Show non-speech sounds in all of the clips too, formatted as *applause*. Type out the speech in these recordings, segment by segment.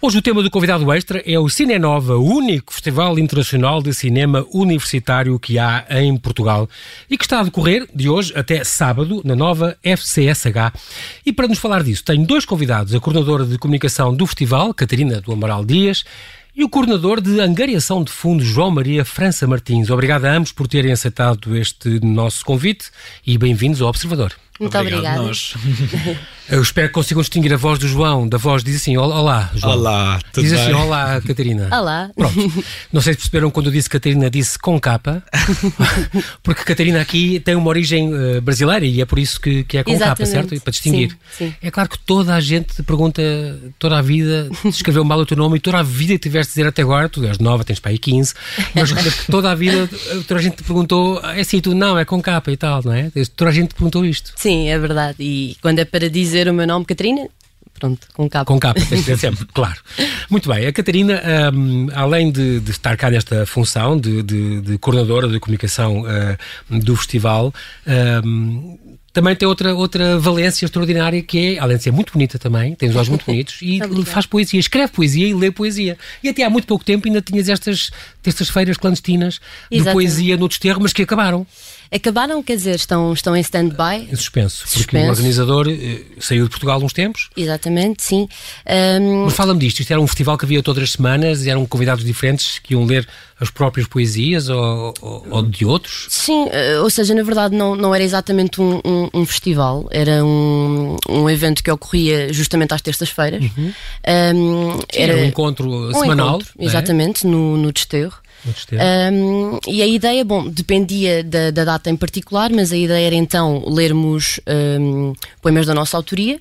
Hoje o tema do convidado extra é o Cine Nova, o único festival internacional de cinema universitário que há em Portugal e que está a decorrer de hoje até sábado na nova FCSH. E para nos falar disso, tenho dois convidados, a coordenadora de comunicação do festival, Catarina do Amaral Dias, e o coordenador de angariação de fundos, João Maria França Martins. Obrigado a ambos por terem aceitado este nosso convite e bem-vindos ao Observador. Muito obrigada. Nós. *laughs* Eu espero que consigam distinguir a voz do João, da voz diz assim, olá, João. Olá, tudo Diz bem? assim, olá, Catarina. *laughs* Olá. Pronto. Não sei se perceberam quando eu disse Catarina, disse com capa, *laughs* porque Catarina aqui tem uma origem eh, brasileira e é por isso que, que é com capa, certo? E para distinguir. Sim, sim. É claro que toda a gente te pergunta, toda a vida, se escreveu mal o teu nome e toda a vida que tiveste de dizer até agora, tu és nova, tens para aí 15, mas toda a vida, toda a gente te perguntou, é assim, tu não, é com capa e tal, não é? Toda a gente te perguntou isto. Sim, é verdade. E quando é para dizer o meu nome, Catarina, pronto, com capa. Com capa, de dizer sempre, *laughs* claro. Muito bem, a Catarina, hum, além de, de estar cá nesta função de, de- de coordenadora de comunicação hum, do festival, hum, também tem outra, outra valência extraordinária que é, além de ser muito bonita também, tem os olhos muito *laughs* bonitos e faz poesia, escreve poesia e lê poesia. E até há muito pouco tempo ainda tinhas estas, estas feiras clandestinas de Exatamente. poesia no desterro, mas que acabaram Acabaram, quer dizer, estão, estão em stand-by. em suspenso, porque Suspenso. o organizador eh, saiu de Portugal uns tempos Exatamente, sim. Ahm, Mas fala-me disto, isto era um festival que havia todas as semanas, eram convidados diferentes que iam ler as próprias poesias ou, ou- ou de outros? sim, eh, ou seja, na verdade não, não era exatamente um, um- um festival, era um, um evento que ocorria justamente às terças-feiras. Ahm, Era um encontro um semanal. encontro, é? exatamente, no, no desterro. Um, e a ideia, bom, dependia da, da data em particular, mas a ideia era então lermos um, poemas da nossa autoria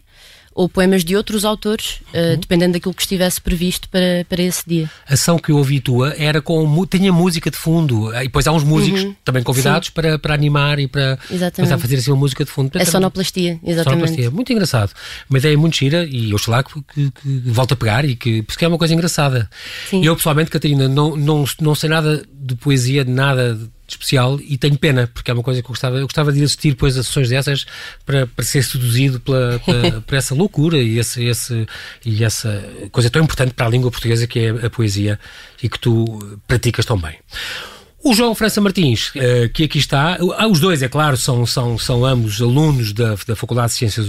ou poemas de outros autores, uh, Uhum. dependendo daquilo que estivesse previsto para, para esse dia. A ação que eu ouvi tua era com. tinha música de fundo, e depois há uns músicos também convidados para, para animar e para, Uhum. Exatamente. para fazer assim uma música de fundo. A Portanto, sonoplastia, exatamente. sonoplastia. Muito engraçado. Uma ideia muito gira e eu lá que, que, que volta a pegar e que, porque é uma coisa engraçada. Sim. Eu, pessoalmente, Catarina, não, não, não sei nada de poesia, nada de especial e tenho pena, porque é uma coisa que eu gostava, eu gostava de ir assistir depois a sessões dessas para, para ser seduzido pela, pela- *laughs* por essa loucura e, esse, esse, e essa coisa tão importante para a língua portuguesa que é a poesia e que tu praticas tão bem. O João França Martins, eh, que aqui está, ah, os dois, é claro, são, são, são ambos alunos da, da Faculdade de Ciências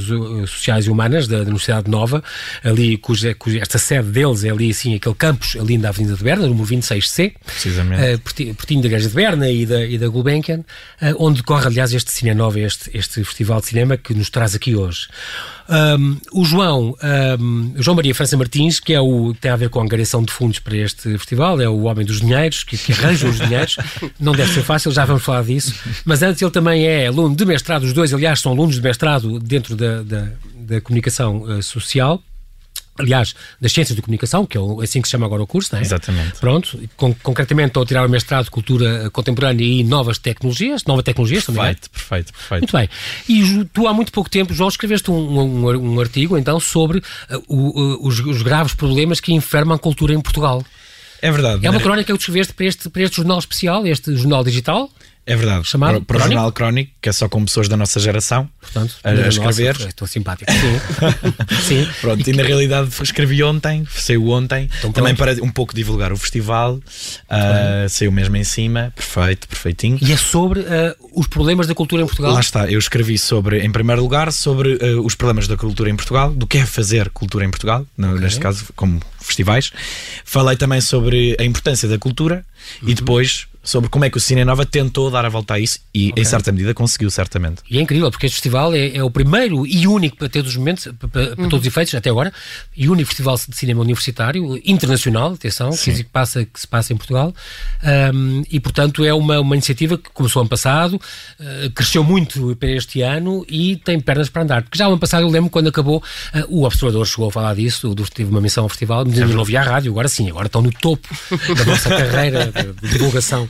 Sociais e Humanas da, da Universidade Nova, ali cuja, cuja esta sede deles é ali, assim, aquele campus ali na Avenida de Berna, número 26C, Precisamente. eh, perti- pertinho da Igreja de Berna e da, e da Gulbenkian, eh, onde decorre, aliás, este Cine Nova, este, este festival de cinema que nos traz aqui hoje. Ahm, o João, o João Maria França Martins, que é o que tem a ver com a angariação de fundos para este festival, é o homem dos dinheiros, que, que arranja os dinheiros. *laughs* Não deve ser fácil, já vamos falar disso. Mas antes ele também é aluno de mestrado, os dois, aliás, são alunos de mestrado dentro da, da, da comunicação eh, social. Aliás, das ciências de comunicação, que é assim que se chama agora o curso, não é? Exatamente. Pronto, con- concretamente estou a tirar o mestrado de Cultura Contemporânea e Novas Tecnologias, Nova Tecnologias também. é? Perfeito, perfeito, perfeito. Muito bem. E tu há muito pouco tempo, João, escreveste um, um- um artigo então sobre uh, o- uh, os, os graves problemas que enfermam a cultura em Portugal. É verdade. É uma crónica que tu escreveste para este, para este jornal especial, este jornal digital. É verdade. Chamado para, para o? Jornal Crónico, que é só com pessoas da nossa geração. Portanto, A- a nossa, escrever. Estou simpático. Sim. *laughs* Sim. Pronto, e, na realidade escrevi ontem, saiu ontem, Então também pronto. para um pouco divulgar o festival, ah, saiu mesmo em cima, perfeito, perfeitinho. E é sobre uh, os problemas da cultura em Portugal. Lá está, eu escrevi sobre, em primeiro lugar, sobre ah, os problemas da cultura em Portugal, do que é fazer cultura em Portugal, no- neste caso, como festivais. Falei também sobre a importância da cultura Uhum. e depois sobre como é que o Cine Nova tentou dar a volta a isso e, em certa medida, conseguiu, certamente. E é incrível, porque este festival é, é o primeiro e único para todos os momentos, para, para- para todos os efeitos, até agora, e único festival de cinema universitário, internacional, atenção, que, que passa, que se passa em Portugal. Ahm, e, portanto, é uma, uma iniciativa que começou ano passado, ah, cresceu muito para este ano e tem pernas para andar. Porque já ano passado, eu lembro quando acabou, ah, o Observador chegou a falar disso, do, teve uma missão ao festival, mas não via a rádio, agora sim, agora estão no topo da vossa *laughs* carreira de divulgação.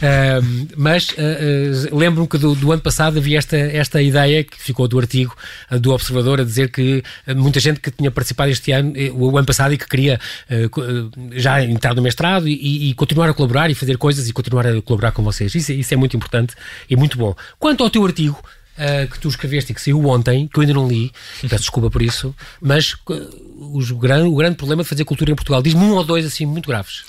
Ahm, mas ah, ah, lembro-me que do, do ano passado havia esta, esta ideia que ficou do artigo ah, do Observador a dizer que muita gente que tinha participado este ano, eh, o ano passado, e que queria já entrar no mestrado e, e continuar a colaborar e fazer coisas e continuar a colaborar com vocês. Isso, isso é muito importante e muito bom. Quanto ao teu artigo, uh, que tu escreveste e que saiu ontem, que eu ainda não li, peço desculpa por isso, mas uh, o, grande, o grande problema de fazer cultura em Portugal, diz-me um ou dois assim muito graves.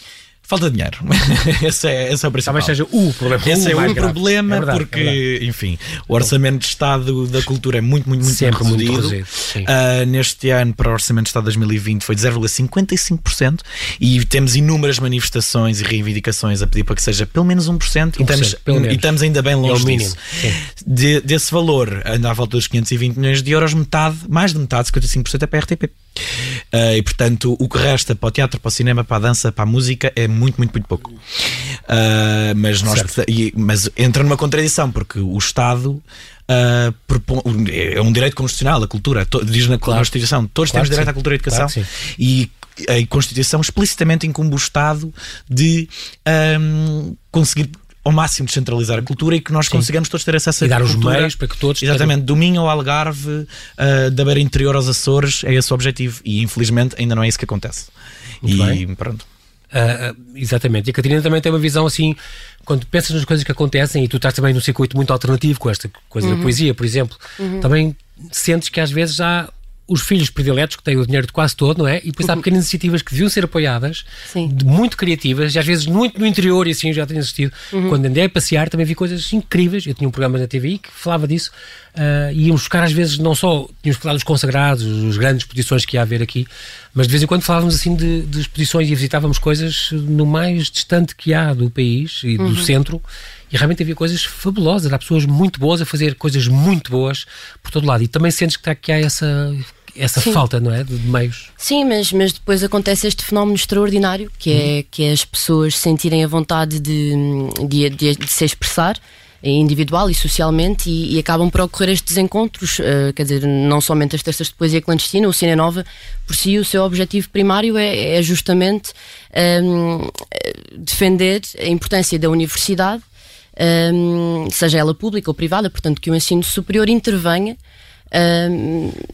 Falta de dinheiro. *laughs* esse, é, esse é o principal. Talvez seja o problema. Esse o é o problema, é verdade, porque, é enfim, o orçamento de Estado da cultura é muito, muito, muito, Sempre muito reduzido. Muito uh, neste ano, para o orçamento de Estado de 2020, foi de 0,55% e temos inúmeras manifestações e reivindicações a pedir para que seja pelo menos 1%, 1% e, estamos, e estamos ainda bem longe é disso. De, desse valor, anda à volta dos 520 milhões de euros, metade, mais de metade, 55% é para a RTP. Uh, e portanto, o que resta para o teatro, para o cinema, para a dança, para a música é muito, muito, muito pouco. Uh, mas, nós, mas entra numa contradição, porque o Estado. Uh, propõe, é um direito constitucional, a cultura, to, diz na claro. Constituição, todos claro temos direito sim. à cultura e à educação. Claro e a Constituição explicitamente incumbe o Estado de um, conseguir ao máximo descentralizar a cultura e que nós Sim. consigamos todos ter acesso a e dar cultura. os meios para que todos exatamente do Minho ao Algarve uh, da beira interior aos Açores é esse o objetivo e infelizmente ainda não é isso que acontece Muito e bem. pronto Uh, exatamente. E a Catarina também tem uma visão assim, quando pensas nas coisas que acontecem e tu estás também num circuito muito alternativo com esta coisa uhum. da poesia, por exemplo, uhum. também sentes que às vezes há os filhos privilégios que têm o dinheiro de quase todo, não é? E depois há uhum. pequenas iniciativas que deviam ser apoiadas, muito criativas, e às vezes muito no interior, e assim já tenho assistido. Uhum. Quando andei a passear também vi coisas incríveis. Eu tinha um programa na TVI que falava disso. Uh, íamos buscar às vezes não só, tínhamos falado dos consagrados, as grandes exposições que ia haver aqui, mas de vez em quando falávamos assim de, de exposições e visitávamos coisas no mais distante que há do país e do uhum. centro e realmente havia coisas fabulosas, há pessoas muito boas a fazer coisas muito boas por todo lado. E também sentes que, está, que há essa essa Sim. falta, não é? De, meios. Sim, mas, mas depois acontece este fenómeno extraordinário que é, uhum. que é as pessoas sentirem a vontade de, de, de, de se expressar individual e socialmente e, e, acabam por ocorrer estes encontros, uh, quer dizer, não somente as testas de poesia clandestina, o Cine Nova, por si o seu objetivo primário é, é justamente um, ehm, defender a importância da universidade, um, ehm, seja ela pública ou privada, portanto que o ensino superior intervenha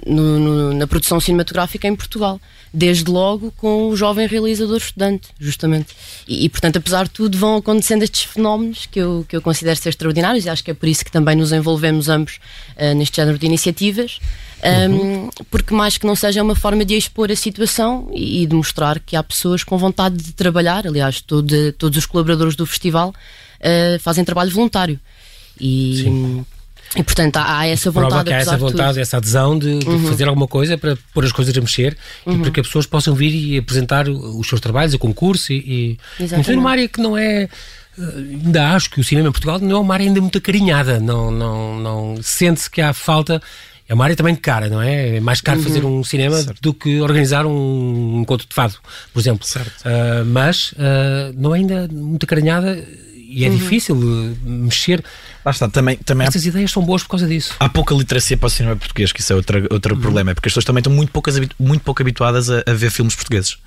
no, no, na produção cinematográfica em Portugal. Desde logo com o jovem realizador estudante, justamente. E, e, portanto, apesar de tudo, vão acontecendo estes fenómenos que eu, que eu considero ser extraordinários e acho que é por isso que também nos envolvemos ambos uh, neste género de iniciativas. Um, uhum. porque mais que não seja uma forma de expor a situação e, e de mostrar que há pessoas com vontade de trabalhar. Aliás, todo, todos os colaboradores do festival uh, fazem trabalho voluntário. E, Sim. E portanto há, há essa vontade. Prova que há essa vontade, essa adesão de, de uhum. fazer alguma coisa para pôr as coisas a mexer uhum. e para que as pessoas possam vir e apresentar os seus trabalhos, o concurso e, e numa área que não é eh, ainda acho que o cinema em Portugal não é uma área ainda muito acarinhada, não, não, não sente-se que há falta. É uma área também cara, não é? É mais caro uhum. fazer um cinema certo. do que organizar um encontro de fado, por exemplo. Uh, mas uh, não é ainda muito acarinhada e é uhum. difícil mexer. Lá está, também, também Estas há, ideias são boas por causa disso. Há pouca literacia para o cinema português, que isso é outro, outro uhum. problema, é porque as pessoas também estão muito, poucas, muito pouco habituadas a, a ver filmes portugueses.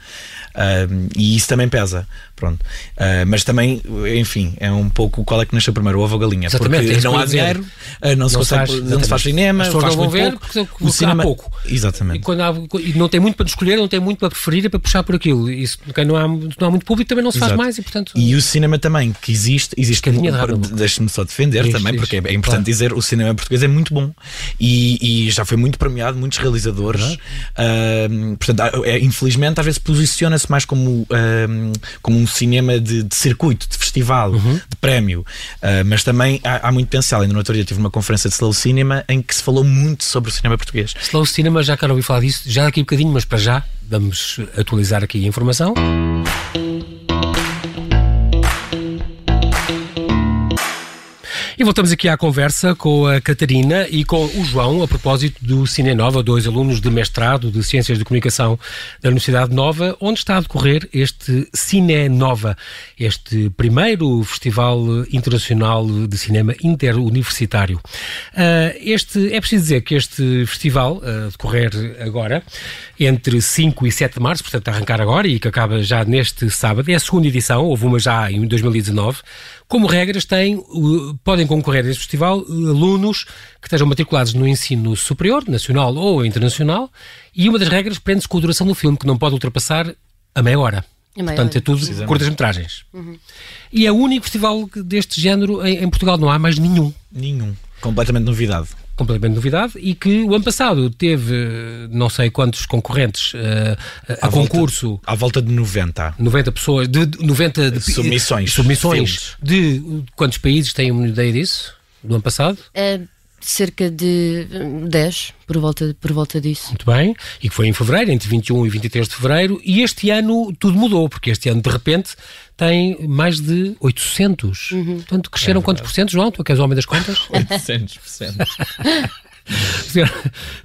E isso também pesa. Pronto. Uh, mas também, enfim, é um pouco qual é que nasceu primeiro, o ovo ou galinha. Exatamente, porque não há dinheiro, uh, não, se não consegue, faz, não se faz cinema, As faz vão ver pouco, porque o cinema pouco. Exatamente. E, quando há, e não tem muito para escolher, não tem muito para preferir, é para puxar por aquilo. Isso, não, há, não há muito público, também não se faz Exato. mais e, portanto. E o cinema também, que existe, existe. Deixe-me só defender diz, também, diz, porque é, importante claro. dizer o cinema português é muito bom e, e já foi muito premiado, muitos realizadores. Uh, portanto, é, infelizmente, às vezes posiciona-se mais como, uh, como um cinema de de circuito, de festival, uhum. de prémio, uh, mas também há, há, muito potencial. Ainda no outro dia tive uma conferência de Slow Cinema em que se falou muito sobre o cinema português. Slow Cinema, já quero ouvir falar disso, já daqui a um bocadinho, mas para já vamos atualizar aqui a informação. Voltamos aqui à conversa com a Catarina e com o João a propósito do Cine Nova, dois alunos de mestrado de Ciências de Comunicação da Universidade Nova, onde está a decorrer este Cine Nova, este primeiro Festival Internacional de Cinema Interuniversitário. Uh, este, é preciso dizer que este festival, a uh, decorrer agora, entre 5 e 7 de março, portanto a arrancar agora e que acaba já neste sábado, é a segunda edição, houve uma já em 2019, como regras, têm, podem concorrer a este festival alunos que estejam matriculados no ensino superior, nacional ou internacional, e uma das regras prende-se com a duração do filme, que não pode ultrapassar a meia hora. A Portanto, hora. é tudo curtas-metragens. Uhum. E é o único festival deste género em, em, Portugal, não há mais nenhum. Nenhum. Completamente novidade completamente novidade e que o ano passado teve não sei quantos concorrentes uh, a à concurso. Volta, à volta de 90. 90 pessoas, de 90 de, submissões. Submissões de quantos países têm uma ideia disso? Do ano passado? É cerca de 10, por volta, por volta disso. Muito bem, e que foi em fevereiro, entre 21 e 23 de fevereiro, e este ano tudo mudou, porque este ano de repente tem mais de 800. Uhum. Portanto, cresceram é quantos por cento, João? Tu que és o homem das contas? *laughs* 800%.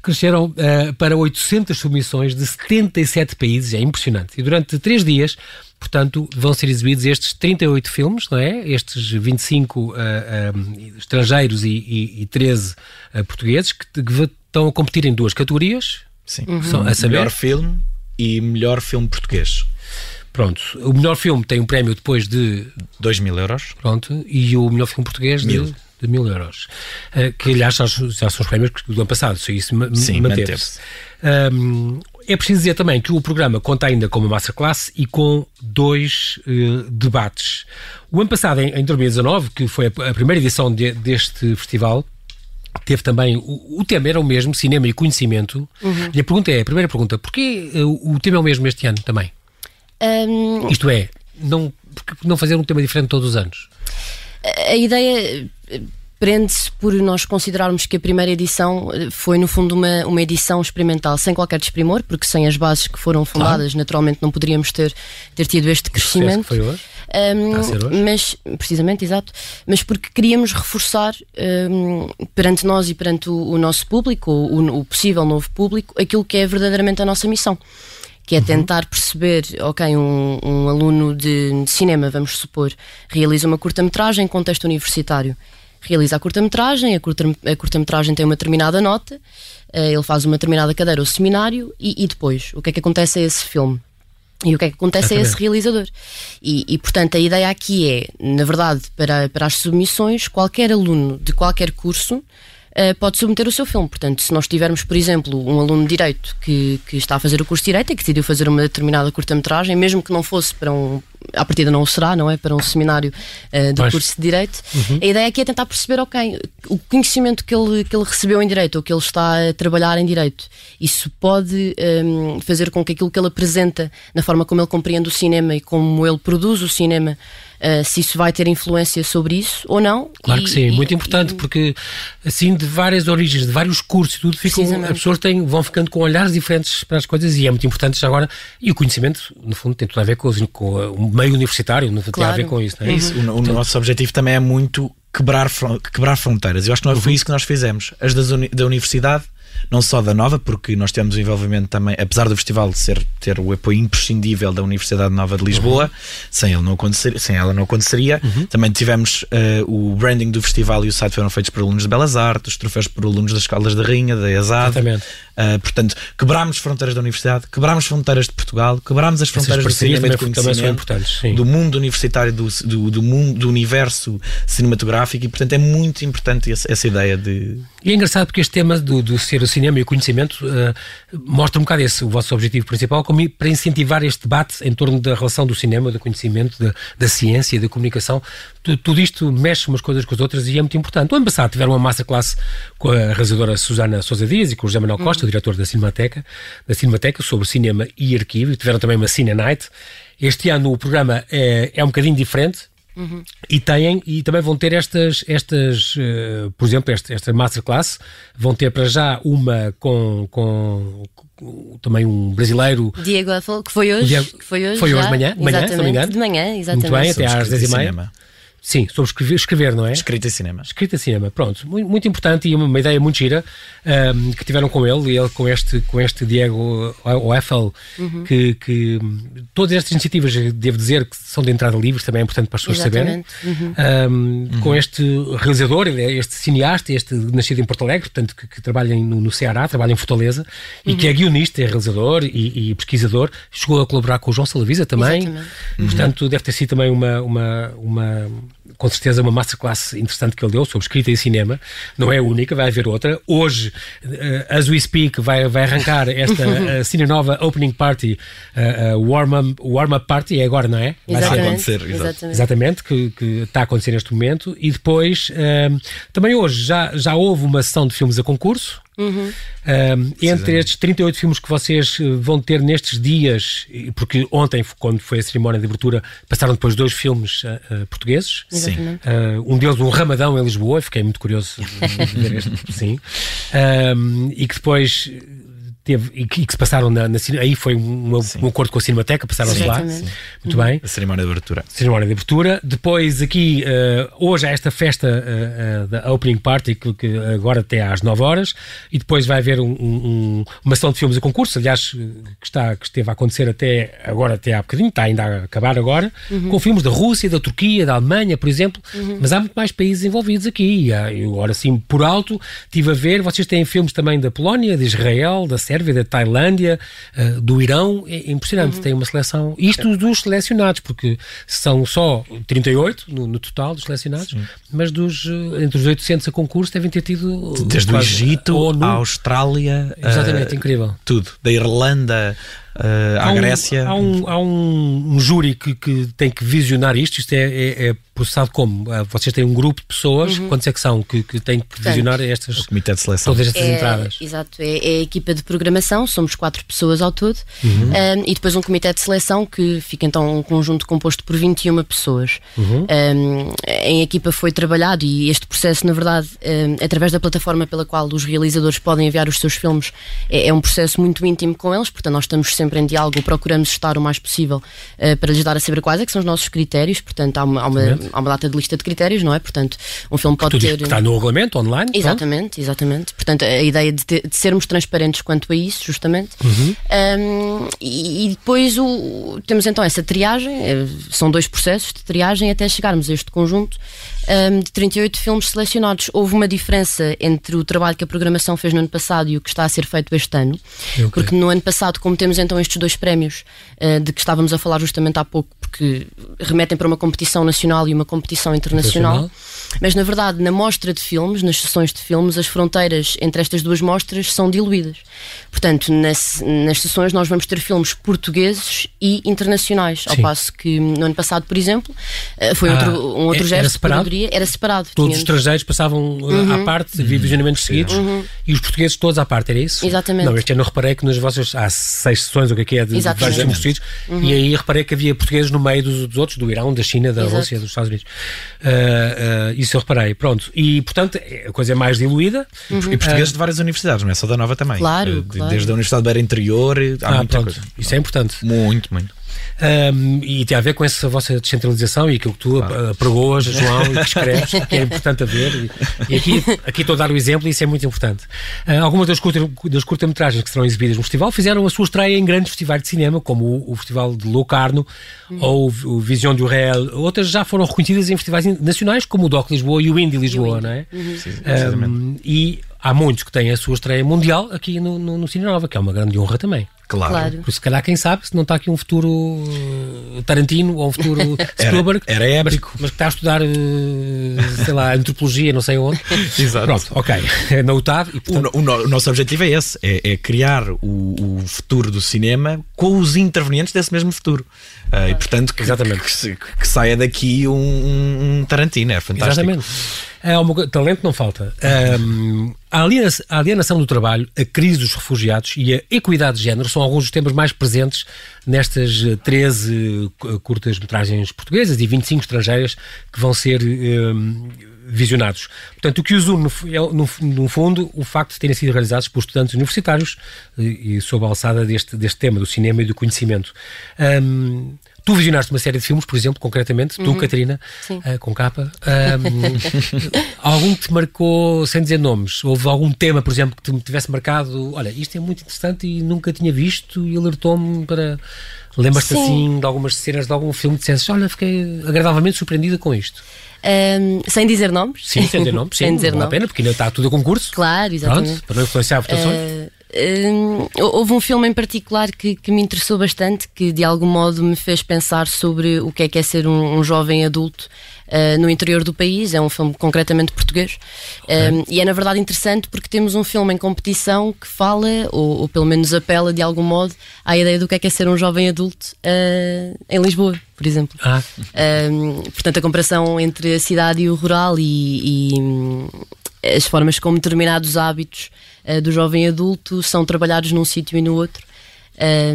Cresceram uh, para 800 submissões de 77 países, é impressionante. E durante três dias, portanto, vão ser exibidos estes 38 filmes, não é? Estes 25 uh, uh, estrangeiros e, e, e 13 uh, portugueses que, que, estão a competir em duas categorias. Sim. Uhum. São, a saber, melhor filme e melhor filme português. Pronto, o melhor filme tem um prémio depois de 2 mil euros. Pronto, e o melhor filme português mil. de mil euros. Uh, que, aliás, já, já, são os prémios do ano passado, se isso Sim, manteve-se. Um, é preciso dizer também que o programa conta ainda com uma masterclass e com dois uh, debates. O ano passado, em, em 2019, que foi a, a primeira edição de, deste festival, teve também. O, o, tema era o mesmo, cinema e conhecimento. Uhum. E a pergunta é: a primeira pergunta, porquê uh, o tema é o mesmo este ano também? Um... Isto é, não, não fazer um tema diferente todos os anos? A ideia prende-se por nós considerarmos que a primeira edição eh, foi, no fundo, uma, uma edição experimental sem qualquer desprimor, porque sem as bases que foram fundadas, naturalmente não poderíamos ter, ter tido este crescimento. foi hoje? Um, hoje? Mas, precisamente, exato. Mas porque queríamos reforçar um, perante nós e perante o, o nosso público, o, o, possível novo público, aquilo que é verdadeiramente a nossa missão que é uhum. tentar perceber, ok, um, um aluno de, de, cinema, vamos supor, realiza uma curta-metragem em contexto universitário. Realiza a curta-metragem, a curta-metragem curta tem uma determinada nota, uh, ele faz uma determinada cadeira ou seminário, e, e, depois, o que é que acontece a esse filme? E o que é que acontece a esse realizador? E, e, portanto, a ideia aqui é, na verdade, para, para as submissões, qualquer aluno de qualquer curso uh, pode submeter o seu filme. Portanto, se nós tivermos, por exemplo, um aluno de Direito que, que está a fazer o curso de Direito e que decidiu fazer uma determinada curta-metragem, mesmo que não fosse para um. À partida não o será, não é? Para um seminário uh, do Mas... curso de Direito. Uhum. A ideia aqui é tentar perceber, ok, o conhecimento que ele, que ele recebeu em Direito ou que ele está a trabalhar em Direito, isso pode um, ehm, fazer com que aquilo que ele apresenta, na forma como ele compreende o cinema e como ele produz o cinema, uh, se isso vai ter influência sobre isso ou não. Claro e, que sim, e, muito importante, e, porque assim de várias origens, de vários cursos e tudo, ficam, as pessoas têm, vão ficando com olhares diferentes para as coisas e é muito importante já agora. E o conhecimento, no fundo, tem tudo a ver com, com o meio universitário, não claro. tem a ver com isso. Não é? Uhum. isso. O, o nosso objetivo também é muito quebrar, quebrar fronteiras. Eu acho que nós, uhum. foi isso que nós fizemos. As uni da universidade não só da Nova, porque nós temos o envolvimento também, apesar do festival ser, ter o apoio imprescindível da Universidade Nova de Lisboa, uhum. sem, ele não acontecer, sem ela não aconteceria. Uhum. Também tivemos uh, o branding do festival e o site foram feitos por alunos de Belas Artes, os troféus por alunos das Escolas da Rainha, da ESAD. Uh, portanto, quebrámos fronteiras da universidade, quebrámos fronteiras de Portugal, quebrámos as fronteiras do cinema e do conhecimento, do mundo universitário, do, do, do, mundo, do universo cinematográfico e, portanto, é muito importante essa, essa ideia de. E é engraçado porque este tema do, do ser o cinema e o conhecimento uh, mostra um bocado esse, o vosso objetivo principal, como para incentivar este debate em torno da relação do cinema, do conhecimento, da, da ciência, da comunicação. Tudo, tudo, isto mexe umas coisas com as outras e é muito importante. O ano passado tiveram uma masterclass com a realizadora Susana Sousa Dias e com o José Manuel Costa, o diretor da Cinemateca, da Cinemateca sobre cinema e arquivo, e tiveram também uma Cine Night. Este ano o programa é, é um bocadinho diferente, Uhum. E têm, e também vão ter estas, estas uh, por exemplo, esta, esta masterclass, vão ter para já uma com, com, com também um brasileiro. Diego que foi hoje. Diego, que foi hoje, foi hoje de manhã, manhã, se não me engano. De manhã, exatamente. Muito bem, até às 10h30. Sim, sobre escrever, escrever, não é? Escrita em cinema. Escrita em cinema, pronto. Muito, muito importante e uma, uma ideia muito gira um, que tiveram com ele, e ele com este, com este Diego Oeffel, uhum. que, que todas estas iniciativas, devo dizer, que são de entrada livre, também é importante para as pessoas Exatamente. saberem. Uhum. Um, uhum. Com este realizador, este cineasta, este nascido em Porto Alegre, portanto, que, que trabalha no, no, Ceará, trabalha em Fortaleza, e que é uhum. guionista, é realizador e, e, pesquisador, chegou a colaborar com o João Salavisa também. Exatamente. Portanto, deve ter sido também uma, uma, uma com certeza uma masterclass interessante que ele deu sobre escrita e cinema. Não é a única, vai haver outra. Hoje, uh, as we speak, vai, vai arrancar esta uh, *laughs* Cine Nova Opening Party, uh, uh, Warm-Up warm up Party, é agora, não é? Vai exatamente, acontecer, exatamente. exatamente que, que, está a acontecer neste momento. E depois, também hoje, já, já houve uma sessão de filmes a concurso. Uhum. Uh, entre estes 38 filmes que vocês eh, vão ter nestes dias, porque ontem, quando foi a cerimónia de abertura, passaram depois dois filmes uh, uh, portugueses. Sim. um deles, um Ramadão em Lisboa, fiquei muito curioso *laughs* de ver este, sim. e que depois teve, e que, e que se passaram na, na aí foi um, um, acordo com a Cinemateca, passaram-se lá. Sim. Muito bem. A cerimónia de abertura. Cerimónia de abertura. Depois aqui, uh, hoje há esta festa uh, uh, da Opening Party, que, que, agora até às 9 horas, e depois vai haver um, um, uma sessão de filmes a concurso, aliás, que, está, que esteve a acontecer até agora, até há bocadinho, está ainda a acabar agora, uhum. com filmes da Rússia, da Turquia, da Alemanha, por exemplo, uhum. mas há muito mais países envolvidos aqui. Eu, agora sim, por alto, estive a ver, vocês têm filmes também da Polónia, de Israel, da Sérvia, da Tailândia, uh, do Irão, é impressionante. Uhum. Tem uma seleção. Isto dos selecionados, porque são só 38 no, no total dos selecionados, Sim. mas dos, eh, entre os 800 a concurso devem ter tido. Desde o Egito, a Austrália. Exatamente, uh, incrível. Tudo. Da Irlanda uh, à há um, Grécia. Há um, há um, um júri que, que, tem que visionar isto. Isto é, é, é processado como? Uh, vocês têm um grupo de pessoas, uhum. quantos é que são, que, que têm que Portanto, visionar estas, o comitê de seleção. todas estas é, entradas? Exato, é, é, a equipa de programação, somos quatro pessoas ao todo, uhum. um, e depois um comitê de seleção que fica então um conjunto composto por 21 pessoas. Uhum. Um, em equipa foi trabalhado e este processo, na verdade, um, através da plataforma pela qual os realizadores podem enviar os seus filmes, é, é um processo muito íntimo com eles, portanto nós estamos sempre em diálogo, procuramos estar o mais possível uh, para lhes dar a saber quais é que são os nossos critérios. Portanto, há uma, há uma, há uma data de lista de critérios, não é? Portanto, um filme pode ter. Que está no regulamento online? Exatamente, pronto. exatamente. Portanto, a ideia de, ter, de, sermos transparentes quanto a isso, justamente. Uhum. Um, e, e, depois o, temos então essa triagem, eh, são dois processos de triagem até chegarmos a este conjunto um, de 38 filmes selecionados. Houve uma diferença entre o trabalho que a programação fez no ano passado e o que está a ser feito este ano, okay. porque no ano passado, como temos então estes dois prémios uh, de que estávamos a falar justamente há pouco, porque remetem para uma competição nacional e uma competição internacional, mas na verdade, na mostra de filmes, nas sessões de filmes, as fronteiras entre estas duas mostras são diluídas. Portanto, nas, nas sessões nós vamos ter filmes portugueses e internacionais, ao Sim. passo que no ano passado, por exemplo, uh, foi ah, outro, um outro gesto. Era separado? era separado. Todos Tínhamos... os estrangeiros passavam uh, uhum. à parte, havia visionamentos seguidos, uhum. e os portugueses todos à parte, era isso? Exatamente. Não, este ano eu reparei que nas vossas. Há seis sessões, o que é que é, de, de vários seguidos, uhum. e aí reparei que havia portugueses no meio dos, dos outros, do Irão, da China, da Exato. Rússia, dos Estados Unidos. Uh, uh, isso eu reparei. Pronto. E, portanto, a coisa é mais diluída. Uhum. E portugueses de várias universidades, não é só da Nova também. Claro. claro. Desde a Universidade de Beira Interior, há ah, muita pronto. coisa. Isso é importante. Muito, muito. Um, e tem a ver com essa vossa descentralização e aquilo que tu claro. apregoas, João, e que escreves, *laughs* que é importante a ver. E, e, aqui, aqui estou a dar o exemplo e isso é muito importante. Uh, algumas das, curta, das curta-metragens que serão exibidas no festival fizeram a sua estreia em grandes festivais de cinema, como o, o Festival de Locarno hum. ou o, o Vision du Real. Outras já foram reconhecidas em festivais nacionais, como o DOC Lisboa e o Indie Lisboa, não é? Uhum. Sim, um, e há muitos que têm a sua estreia mundial aqui no, no, no Cine Nova, que é uma grande honra também. Claro. claro. Por se calhar, quem sabe, se não está aqui um futuro uh, Tarantino ou um futuro *laughs* Spielberg. Era, era épico. Mas, mas, que está a estudar, uh, sei lá, antropologia, não sei onde. *laughs* Exato. Pronto, ok. É notado. E, portanto... o, o, o, nosso objetivo é esse: é, é criar o, o, futuro do cinema com os intervenientes desse mesmo futuro. Uh, e, portanto, que, Exatamente. Que, que, que, saia daqui um, um Tarantino. É fantástico. Exatamente. É uma, talento não falta. Um, a, alienação, a alienação do trabalho, a crise dos refugiados e a equidade de género são alguns dos temas mais presentes nestas 13 eh, curtas-metragens portuguesas e 25 estrangeiras que vão ser um, visionados. Portanto, o que os une, é, no, no, fundo, o facto de terem sido realizados por estudantes universitários e, eh, e sob a alçada deste, deste tema, do cinema e do conhecimento. Um, Tu visionaste uma série de filmes, por exemplo, concretamente, uhum. tu, Catarina, uh, com capa. Um, *laughs* algum que te marcou, sem dizer nomes? Houve algum tema, por exemplo, que te tivesse marcado? Olha, isto é muito interessante e nunca tinha visto e alertou-me para. Lembras-te assim de algumas cenas de algum filme que dissesses, olha, fiquei agradavelmente surpreendida com isto? Um, sem dizer nomes. Sim, sem dizer nomes, *laughs* sim, sem dizer não vale a pena, porque ainda está tudo a concurso. Claro, exatamente. Pronto, para não influenciar votações. Uh, Uh, houve um filme em particular que, que, me interessou bastante, que de algum modo me fez pensar sobre o que é que é ser um, um jovem adulto uh, no interior do país. É um filme concretamente português. Okay. e é na verdade interessante porque temos um filme em competição que fala, ou, ou, pelo menos apela de algum modo, à ideia do que é que é ser um jovem adulto uh, em Lisboa, por exemplo. Ah. portanto, a comparação entre a cidade e o rural e, e hum, as formas como determinados hábitos uh, do jovem adulto são trabalhados num sítio e no outro.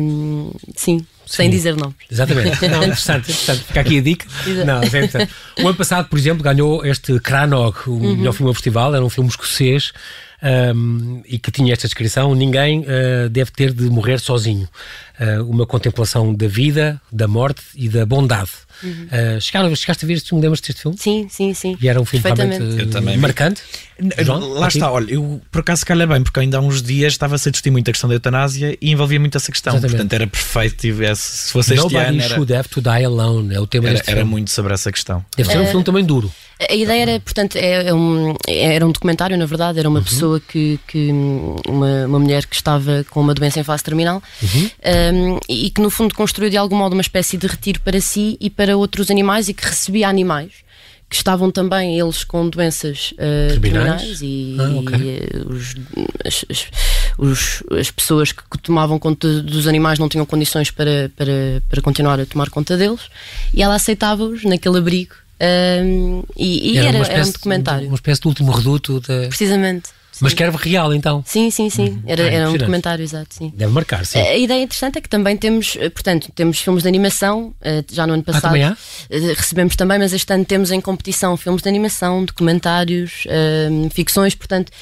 Um, sim, sem dizer nomes. Exatamente. *laughs* Não, interessante, interessante. Fica aqui a dica. Não, é. O ano passado, por exemplo, ganhou este Cranog, o uhum. melhor filme ao festival, era um filme escocês um, e que tinha esta descrição: ninguém uh, deve ter de morrer sozinho. Uh, uma contemplação da vida, da morte e da bondade. Uhum. Uh, chegaram, chegaste a ver este filme? Lembras deste filme? Sim, sim, sim. E era um filme realmente marcante? João, Lá está, olha, eu por acaso calha bem, porque ainda há uns dias estava a ser discutir muito a questão da eutanásia e envolvia muito essa questão. Exatamente. Portanto, era perfeito tivesse, se fosse Nobody este ano. Nobody should have to die alone, é o tema era, deste era filme. muito sobre essa questão. Deve ser um filme também duro. A ideia era, portanto, é, é um, era um documentário, na verdade, era uma uhum. pessoa que, que uma, uma mulher que estava com uma doença em fase terminal uhum. um, e que no fundo construiu de algum modo uma espécie de retiro para si e para outros animais e que recebia animais que estavam também eles com doenças uh, terminais. e, ah, okay. e uh, os, as, os, as, pessoas que, que, tomavam conta dos animais não tinham condições para, para, para continuar a tomar conta deles e ela aceitava-os naquele abrigo um, e, e, era, era, era um documentário. Uma espécie de último reduto. De... Precisamente. Mas que era real, então? Sim, sim, sim. Uhum. Era, era um documentário, exato. Sim. Deve marcar, sim. A ideia interessante é que também temos, eh, portanto, temos filmes de animação, eh, já no ano passado. Ah, também há? Recebemos também, mas este ano temos em competição filmes de animação, documentários, ficções, portanto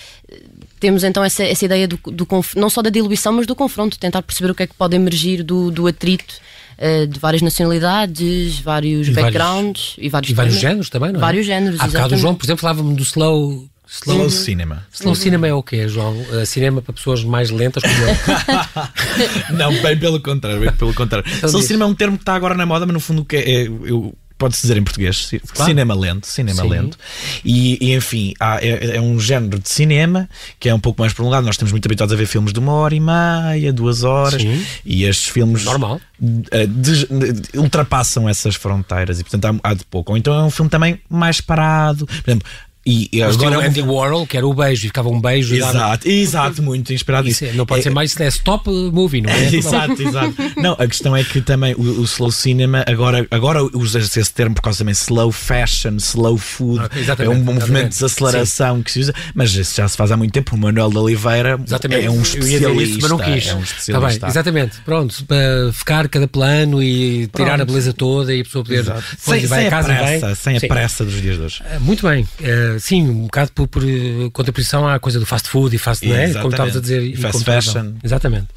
temos então essa, essa ideia do, do, não só da diluição, mas do confronto, tentar perceber o que é que pode emergir do, do atrito uh, de várias nacionalidades, vários e backgrounds vários, e vários, e vários géneros também, não é? Vários géneros. Há bocado o João, por exemplo, falava-me do slow Slow uhum. cinema. Slow uhum. cinema é o quê, João? Uh, cinema para pessoas mais lentas como eu? *laughs* não, bem pelo contrário, bem pelo contrário. Então slow diz. cinema é um termo que está agora na moda, mas no fundo que é, é eu pode-se dizer em português, claro. cinema lento, cinema Sim. lento. E, e enfim, há, é, é, um género de cinema que é um pouco mais prolongado. Nós estamos muito habituados a ver filmes de uma hora e meia, duas horas, Sim. e estes filmes normal de, ultrapassam essas fronteiras e portanto há, há de pouco. Ou então é um filme também mais parado. Por exemplo, e, e agora o Andy Warhol, que era o beijo, e ficava um beijo. Exato, exato, muito inspirado nisso. É, não pode é, ser mais é stop movie, não é? *laughs* exato, exato. Não, a questão é que também o, o, slow cinema agora, agora usa-se esse termo por causa também slow fashion, slow food. Ah, é um movimento de desaceleração Sim. que se usa, mas isso já se faz há muito tempo. O Manuel de Oliveira exatamente. é um especialista. Isso, mas não quis. É um especialista. Tá bem, exatamente, pronto, para ficar cada plano e pronto. tirar a beleza toda e a pessoa poder. Sem, sem, a pressa, sem a pressa dos dias de hoje. Ah, muito bem, uh, sim, um bocado por, por eh, contraposição à coisa do fast food e fast, não é? Como estavas a dizer. E fast fashion. Exatamente.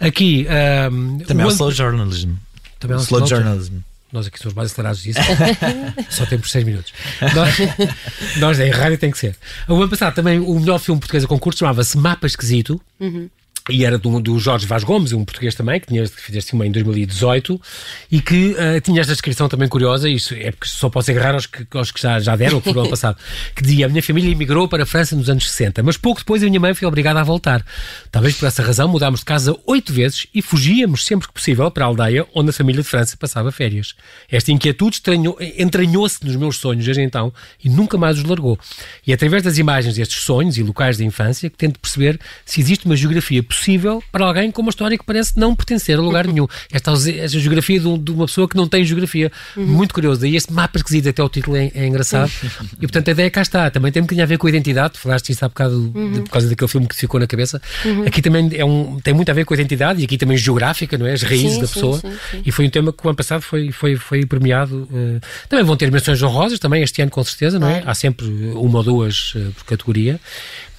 Aqui. Um, também é o slow journalism. Também é o slow, slow journalism. Nós aqui somos mais acelerados disso. *laughs* Só temos 6 minutos. Nós, *laughs* nós é, em rádio tem que ser. O ano passado também o melhor filme português a concurso chamava-se Mapa Esquisito. Uhum e era do, do, Jorge Vaz Gomes, um português também, que tinha, que fez este filme em 2018 e que uh, tinha esta descrição também curiosa, isso é porque só posso agarrar aos que, aos que já, já deram, que foram ano passado, que dizia: A minha família emigrou para a França nos anos 60, mas pouco depois a minha mãe foi obrigada a voltar. Talvez por essa razão mudámos de casa oito vezes e fugíamos sempre que possível para a aldeia onde a família de França passava férias. Esta inquietude entranhou-se nos meus sonhos desde então e nunca mais os largou. E é através das imagens destes sonhos e locais da infância que tento perceber se existe uma geografia possível para alguém com uma história que parece não pertencer a lugar nenhum. *laughs* Esta, esta geografia de, de, uma pessoa que não tem geografia. Uhum. Muito curioso. E este mapa esquisito, até o título é, é engraçado. e portanto a ideia cá está. Também tem um bocadinho a ver com a identidade. Falaste isso há bocado uhum. de, por causa daquele filme que te ficou na cabeça. Uhum. Aqui também é um, tem muito a ver com a identidade e aqui também geográfica, não é? As raízes sim, da pessoa. Sim, sim, e foi um tema que o ano passado foi, foi, foi premiado. Uh, também vão ter menções honrosas, também este ano com certeza, não é? Há sempre uma ou duas uh, por categoria.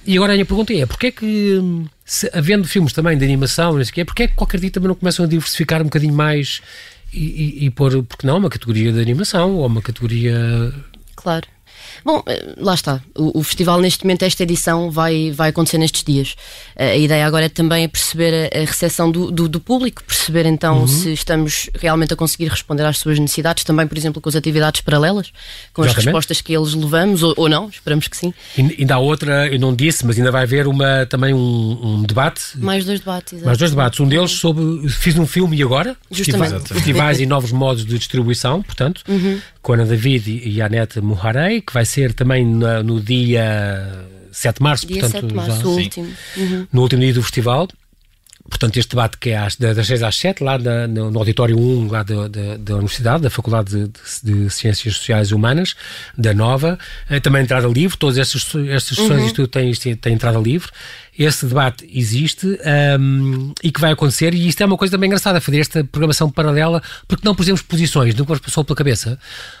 E agora a minha pergunta é: porquê é que, se, havendo filmes também de animação, não sei o quê, porquê é que qualquer dia também não começam a diversificar um bocadinho mais e, e, e pôr, porque não, uma categoria de animação ou uma categoria. Claro. Bom, eh, lá está. O, o, festival, neste momento, esta edição vai, vai acontecer nestes dias. Eh, a ideia agora é também perceber a, a recepção do, do, do, público, perceber então uhum. se estamos realmente a conseguir responder às suas necessidades, também, por exemplo, com as atividades paralelas, com Exatamente. as respostas que eles levamos, ou, ou, não, esperamos que sim. E, ainda há outra, eu não disse, mas ainda vai haver uma, também um, um debate. Mais dois debates, exatamente. Mais dois debates. Um deles sobre. Fiz um filme e agora? Justamente. Festivais e novos modos de distribuição, portanto, uhum. com a Ana David e a Anete Muharei, que vai ser também no, no dia 7 de março, dia portanto, 7 de março, já, último. Uhum. no último dia do festival. Portanto, este debate que é às, das 6 às 7, lá na, no, no, auditório 1 lá da, da, da Universidade, da Faculdade de, de, de, Ciências Sociais e Humanas, da Nova, eh, também entrada livre, todas estas, estas sessões uhum. isto tem, tem entrada livre esse debate existe um, e que vai acontecer, e isto é uma coisa também engraçada, fazer esta programação paralela, porque não pusemos posições, nunca nos passou pela cabeça.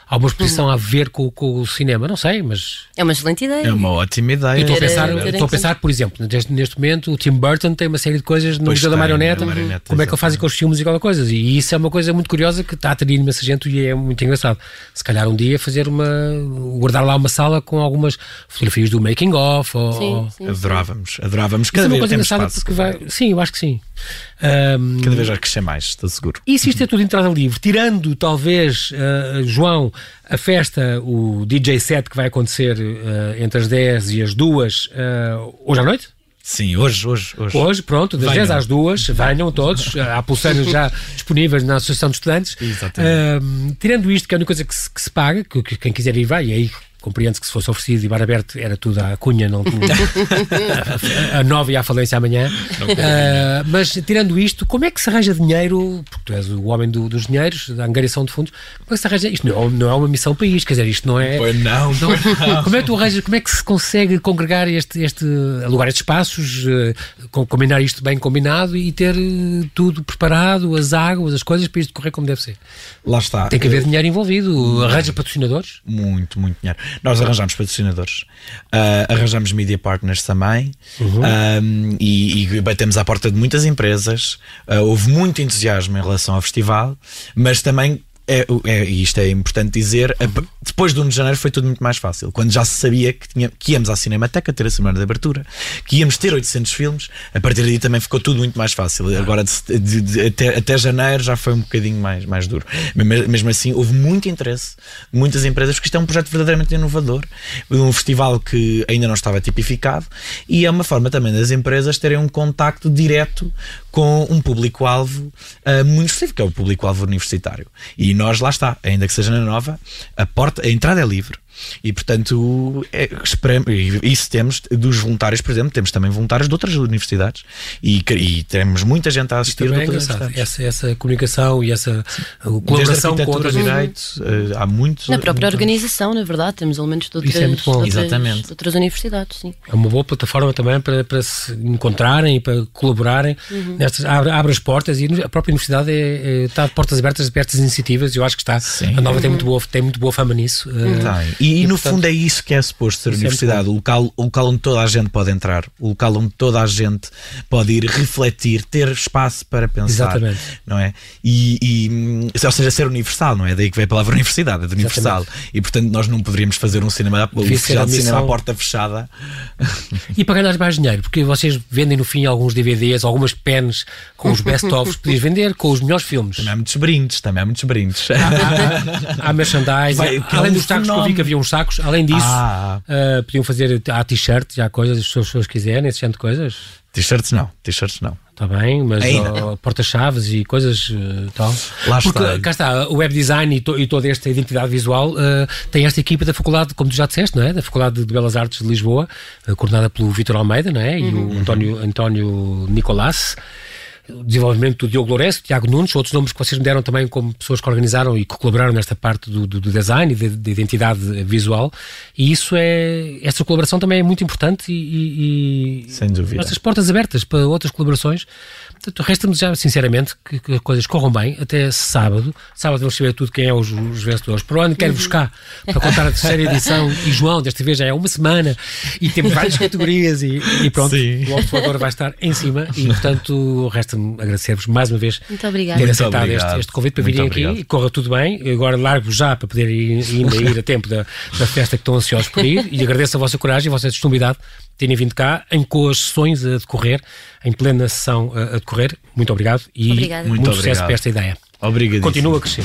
Há uma exposição uhum. a ver com, com, o cinema, não sei, mas. É uma excelente ideia. É uma ótima ideia. estou a pensar, estou a pensar por exemplo, neste, neste, momento o Tim Burton tem uma série de coisas no Museu da Marioneta, marioneta como é que ele faz com os filmes e aquela coisa, e isso é uma coisa muito curiosa que está a ter imensa gente e é muito engraçado. Se calhar um dia fazer uma. guardar lá uma sala com algumas fotografias do making of. Ou, sim, sim, adorávamos, adorávamos adorávamos. Cada vez espaço. Porque vai... Sim, eu acho que sim. Um... Cada vez vai crescer mais, estou seguro. E se isto é tudo entrada livre, tirando talvez, uh, João, a festa, o DJ set que vai acontecer uh, entre as 10 e as 2 uh, hoje à noite? Sim, hoje, hoje, hoje. Hoje, pronto, das 10 às 2, venham todos. *laughs* Há pulseiras já disponíveis na Associação de Estudantes. Exatamente. tirando isto, que é a única coisa que se, que se paga, que, que, quem quiser ir vai, e aí compreende que se fosse oferecido e bar aberto era tudo à cunha, não tinha *laughs* a, a nova e à falência amanhã. Uh, mas tirando isto, como é que se arranja dinheiro? Porque tu és o homem do, dos dinheiros, da angariação de fundos, como é que se arranja? Isto não, não é uma missão país, quer dizer, isto não é. Pois não, não, não. *laughs* Como é que tu arranjas, como é que se consegue congregar este, este alugar estes espaços, uh, combinar isto bem combinado e ter uh, tudo preparado, as águas, as coisas para isto correr como deve ser? Lá está. Tem que haver dinheiro envolvido, arranja patrocinadores? Muito, muito dinheiro. Nós arranjamos patrocinadores, uh, arranjamos media partners também uhum. um, e, e, batemos à porta de muitas empresas. Uh, houve muito entusiasmo em relação ao festival, mas também é, é, isto é importante dizer, uhum. depois do 1 de janeiro foi tudo muito mais fácil. Quando já se sabia que, tinha, que íamos à Cinemateca ter a semana de abertura, que íamos ter 800 filmes, a partir daí também ficou tudo muito mais fácil. Ah. Agora, de, de, de, até, até janeiro já foi um bocadinho mais, mais duro. Mesmo assim, houve muito interesse de muitas empresas, porque isto é um projeto verdadeiramente inovador, um festival que ainda não estava tipificado e é uma forma também das empresas terem um contacto direto com um público-alvo uh, muito específico, que é o público-alvo universitário. E nós, lá está, ainda que seja na nova, a, porta, a entrada é livre. E portanto, é, isso temos dos voluntários, por exemplo, temos também voluntários de outras universidades e, e temos muita gente a assistir. É essa, essa comunicação e essa colaboração com outras direitos, eh, há muitos. Na própria organização, na verdade, temos elementos de outras, é muito bom. De outras, de outras universidades. Sim. É uma boa plataforma também para, para se encontrarem e para colaborarem. Uhum. Nestas, abre, abre, as portas e a própria universidade é, é, está de portas abertas, abertas iniciativas. Eu acho que está. Sim. A nova uhum. tem, muito boa, tem muito boa fama nisso. Uhum. Uh, e, e, no portanto, fundo é isso que é suposto ser a universidade, é o local, o local onde toda a gente pode entrar, o local onde toda a gente pode ir refletir, ter espaço para pensar. Exatamente. Não é? E, e, ou seja, ser universal, não é? Daí que vem a palavra *laughs* universidade, é de universal. Exatamente. E portanto nós não poderíamos fazer um cinema, um festival de cinema à porta fechada. E para ganhar mais dinheiro, porque vocês vendem no fim alguns DVDs, algumas pens com os best-ofs, podias vender com os melhores filmes. Também há muitos brindes, também há muitos brindes. Há, há, há merchandising, além é um dos sacos que eu vi que havia uns sacos, além disso, ah. uh, podiam fazer há t-shirts, há coisas, as pessoas quiserem, esse tipo de coisas. T-shirts não, t-shirts não. Está bem, mas porta-chaves e coisas uh, tal. Lá Porque está. cá está, o web design e, to, e toda esta identidade visual uh, tem esta equipa da faculdade, como tu já disseste, não é? Da Faculdade de Belas Artes de Lisboa, uh, coordenada pelo Vitor Almeida, não é? E uhum. o António, António Nicolás desenvolvimento do Diogo Lourenço, Tiago Nunes, outros nomes que vocês me deram também como pessoas que organizaram e que colaboraram nesta parte do, do, do design e de, de, identidade visual. E isso é. Essa colaboração também é muito importante e. e Sem dúvida. Nossas portas abertas para outras colaborações. Portanto, resta-me já, sinceramente, que, que, as coisas corram bem até sábado. Sábado vamos saber tudo quem é os, os vencedores. Para o ano quero buscar para contar a terceira edição. E João, desta vez já é uma semana e temos várias *laughs* categorias e, e pronto. Sim. O Observador vai estar em cima e, portanto, resta resta-me agradecer-vos mais uma vez Muito obrigado. ter aceitado este, este, convite para virem aqui e corra tudo bem. Agora largo já para poder ir, ainda ir a tempo da, da festa que estão ansiosos por ir e agradeço a vossa coragem e a vossa disponibilidade de terem vindo cá em com as sessões a decorrer, em plena sessão a, a decorrer. Muito obrigado e Obrigada. muito, muito sucesso para esta ideia. Obrigado. Continua a crescer.